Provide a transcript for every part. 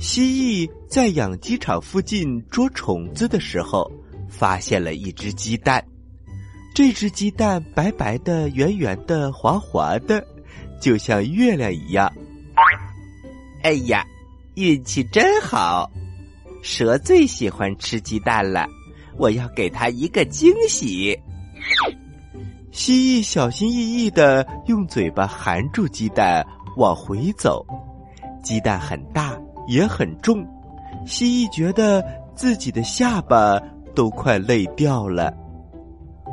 蜥蜴在养鸡场附近捉虫子的时候，发现了一只鸡蛋。这只鸡蛋白白的、圆圆的、滑滑的，就像月亮一样。哎呀，运气真好！蛇最喜欢吃鸡蛋了，我要给它一个惊喜。蜥蜴小心翼翼的用嘴巴含住鸡蛋，往回走。鸡蛋很大，也很重，蜥蜴觉得自己的下巴都快累掉了。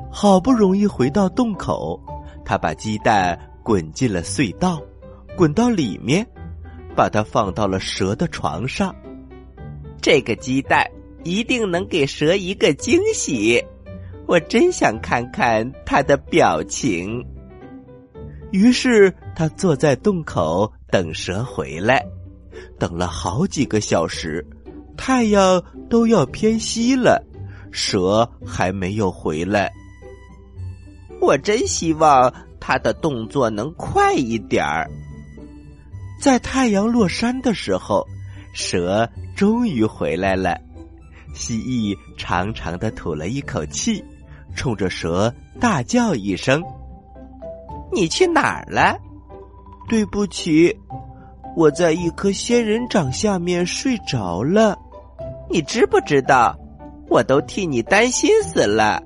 好不容易回到洞口，他把鸡蛋滚进了隧道，滚到里面，把它放到了蛇的床上。这个鸡蛋一定能给蛇一个惊喜，我真想看看它的表情。于是他坐在洞口等蛇回来，等了好几个小时，太阳都要偏西了，蛇还没有回来。我真希望它的动作能快一点儿。在太阳落山的时候，蛇终于回来了。蜥蜴长长的吐了一口气，冲着蛇大叫一声：“你去哪儿了？”“对不起，我在一棵仙人掌下面睡着了。”“你知不知道？我都替你担心死了。”“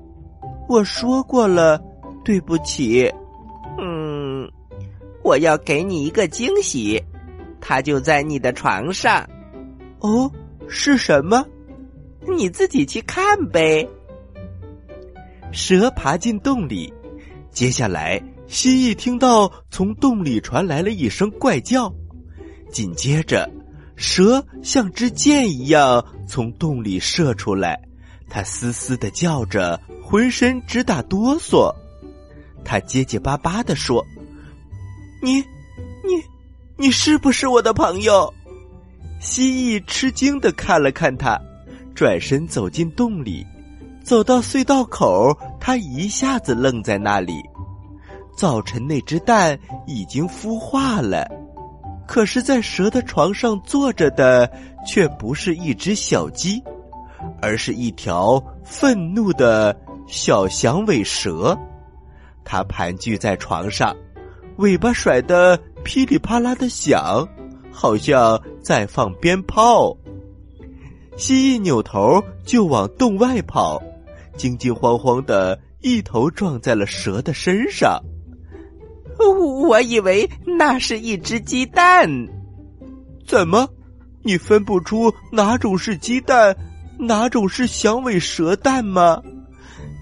我说过了。”对不起，嗯，我要给你一个惊喜，它就在你的床上。哦，是什么？你自己去看呗。蛇爬进洞里，接下来蜥蜴听到从洞里传来了一声怪叫，紧接着，蛇像支箭一样从洞里射出来，它嘶嘶的叫着，浑身直打哆嗦。他结结巴巴的说：“你，你，你是不是我的朋友？”蜥蜴吃惊的看了看他，转身走进洞里。走到隧道口，他一下子愣在那里。早晨那只蛋已经孵化了，可是，在蛇的床上坐着的却不是一只小鸡，而是一条愤怒的小响尾蛇。它盘踞在床上，尾巴甩得噼里啪啦的响，好像在放鞭炮。蜥蜴扭头就往洞外跑，惊惊慌慌的一头撞在了蛇的身上。我以为那是一只鸡蛋，怎么，你分不出哪种是鸡蛋，哪种是响尾蛇蛋吗？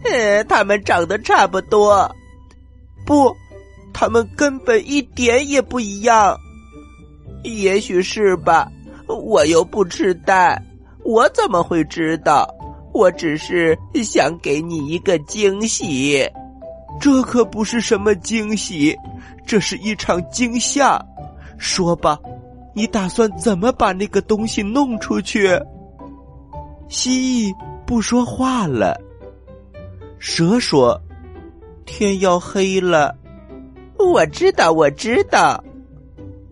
呃，它们长得差不多。不，它们根本一点也不一样。也许是吧，我又不吃蛋，我怎么会知道？我只是想给你一个惊喜。这可不是什么惊喜，这是一场惊吓。说吧，你打算怎么把那个东西弄出去？蜥蜴不说话了。蛇说。天要黑了，我知道，我知道，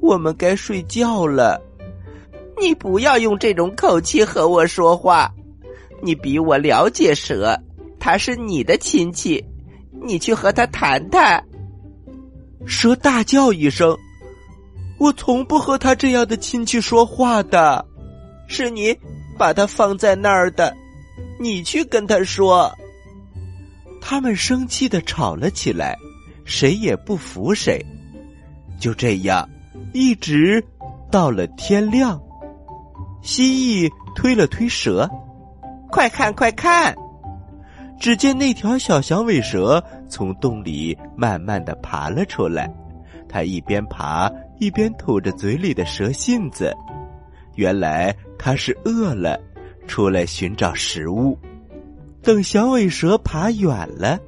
我们该睡觉了。你不要用这种口气和我说话。你比我了解蛇，它是你的亲戚，你去和他谈谈。蛇大叫一声：“我从不和他这样的亲戚说话的，是你把他放在那儿的，你去跟他说。”他们生气的吵了起来，谁也不服谁。就这样，一直到了天亮。蜥蜴推了推蛇，快看快看！只见那条小响尾蛇从洞里慢慢的爬了出来。它一边爬一边吐着嘴里的蛇信子。原来它是饿了，出来寻找食物。等响尾蛇爬远了，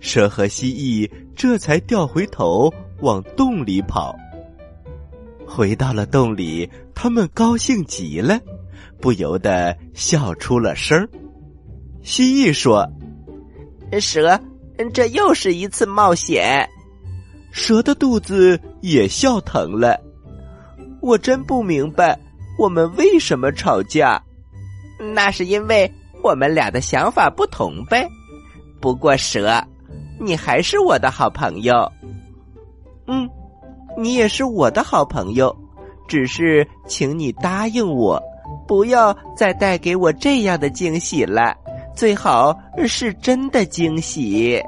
蛇和蜥蜴这才掉回头往洞里跑。回到了洞里，他们高兴极了，不由得笑出了声蜥蜴说：“蛇，这又是一次冒险。”蛇的肚子也笑疼了。我真不明白，我们为什么吵架？那是因为我们俩的想法不同呗。不过蛇，你还是我的好朋友。嗯，你也是我的好朋友，只是请你答应我，不要再带给我这样的惊喜了，最好是真的惊喜。